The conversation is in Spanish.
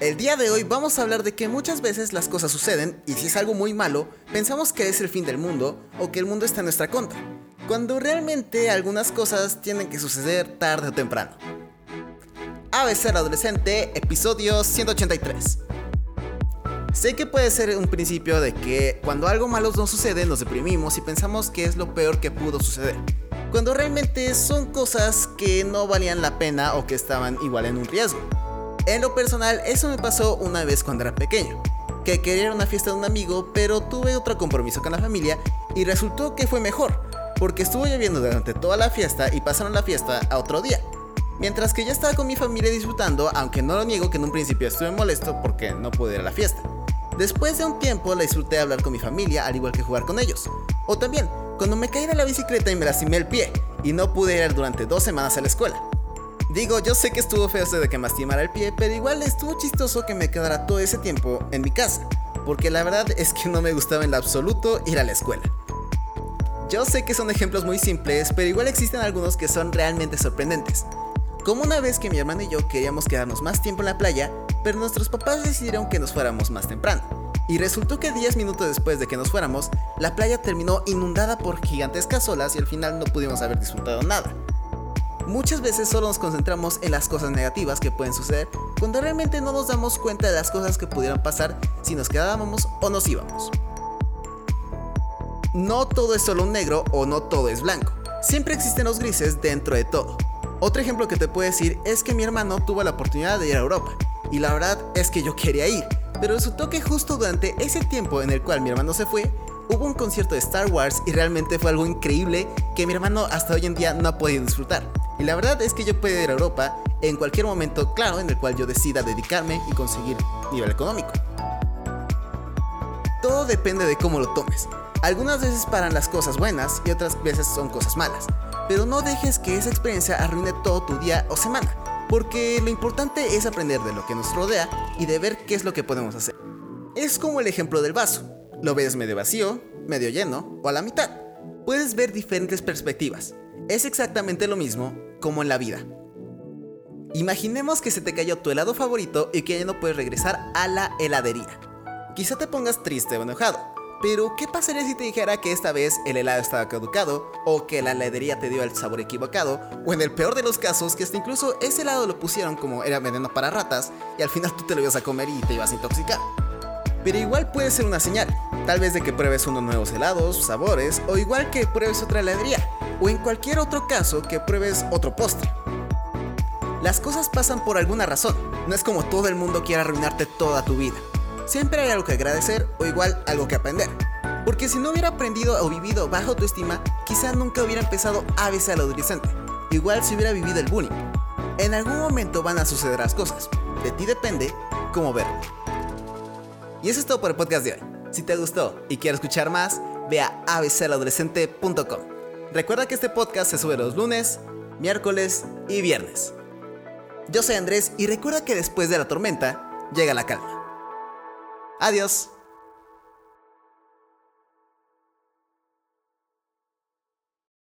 El día de hoy vamos a hablar de que muchas veces las cosas suceden y si es algo muy malo, pensamos que es el fin del mundo o que el mundo está en nuestra contra, cuando realmente algunas cosas tienen que suceder tarde o temprano. ABC Adolescente, episodio 183. Sé que puede ser un principio de que cuando algo malo nos sucede nos deprimimos y pensamos que es lo peor que pudo suceder, cuando realmente son cosas que no valían la pena o que estaban igual en un riesgo. En lo personal, eso me pasó una vez cuando era pequeño, que quería ir a una fiesta de un amigo, pero tuve otro compromiso con la familia y resultó que fue mejor, porque estuvo lloviendo durante toda la fiesta y pasaron la fiesta a otro día. Mientras que yo estaba con mi familia disfrutando, aunque no lo niego que en un principio estuve molesto porque no pude ir a la fiesta. Después de un tiempo la disfruté de hablar con mi familia, al igual que jugar con ellos. O también, cuando me caí de la bicicleta y me lastimé el pie, y no pude ir durante dos semanas a la escuela. Digo, yo sé que estuvo feo eso de que me lastimara el pie, pero igual estuvo chistoso que me quedara todo ese tiempo en mi casa, porque la verdad es que no me gustaba en lo absoluto ir a la escuela. Yo sé que son ejemplos muy simples, pero igual existen algunos que son realmente sorprendentes. Como una vez que mi hermano y yo queríamos quedarnos más tiempo en la playa, pero nuestros papás decidieron que nos fuéramos más temprano. Y resultó que 10 minutos después de que nos fuéramos, la playa terminó inundada por gigantescas olas y al final no pudimos haber disfrutado nada. Muchas veces solo nos concentramos en las cosas negativas que pueden suceder cuando realmente no nos damos cuenta de las cosas que pudieran pasar si nos quedábamos o nos íbamos. No todo es solo un negro o no todo es blanco. Siempre existen los grises dentro de todo. Otro ejemplo que te puedo decir es que mi hermano tuvo la oportunidad de ir a Europa y la verdad es que yo quería ir, pero resultó que justo durante ese tiempo en el cual mi hermano se fue, hubo un concierto de Star Wars y realmente fue algo increíble que mi hermano hasta hoy en día no ha podido disfrutar. Y la verdad es que yo puedo ir a Europa en cualquier momento, claro, en el cual yo decida dedicarme y conseguir nivel económico. Todo depende de cómo lo tomes. Algunas veces paran las cosas buenas y otras veces son cosas malas, pero no dejes que esa experiencia arruine todo tu día o semana porque lo importante es aprender de lo que nos rodea y de ver qué es lo que podemos hacer. Es como el ejemplo del vaso. Lo ves medio vacío, medio lleno o a la mitad. Puedes ver diferentes perspectivas. Es exactamente lo mismo como en la vida. Imaginemos que se te cayó tu helado favorito y que ya no puedes regresar a la heladería. Quizá te pongas triste o enojado, pero, ¿qué pasaría si te dijera que esta vez el helado estaba caducado, o que la heladería te dio el sabor equivocado, o en el peor de los casos, que hasta incluso ese helado lo pusieron como era veneno para ratas, y al final tú te lo ibas a comer y te ibas a intoxicar? Pero igual puede ser una señal, tal vez de que pruebes unos nuevos helados, sabores, o igual que pruebes otra heladería, o en cualquier otro caso que pruebes otro postre. Las cosas pasan por alguna razón, no es como todo el mundo quiera arruinarte toda tu vida siempre hay algo que agradecer o igual algo que aprender. Porque si no hubiera aprendido o vivido bajo tu estima, quizá nunca hubiera empezado a besar al adolescente. Igual si hubiera vivido el bullying. En algún momento van a suceder las cosas. De ti depende cómo verlo. Y eso es todo por el podcast de hoy. Si te gustó y quieres escuchar más, ve a abcaladolescente.com. Recuerda que este podcast se sube los lunes, miércoles y viernes. Yo soy Andrés y recuerda que después de la tormenta llega la calma. Adiós.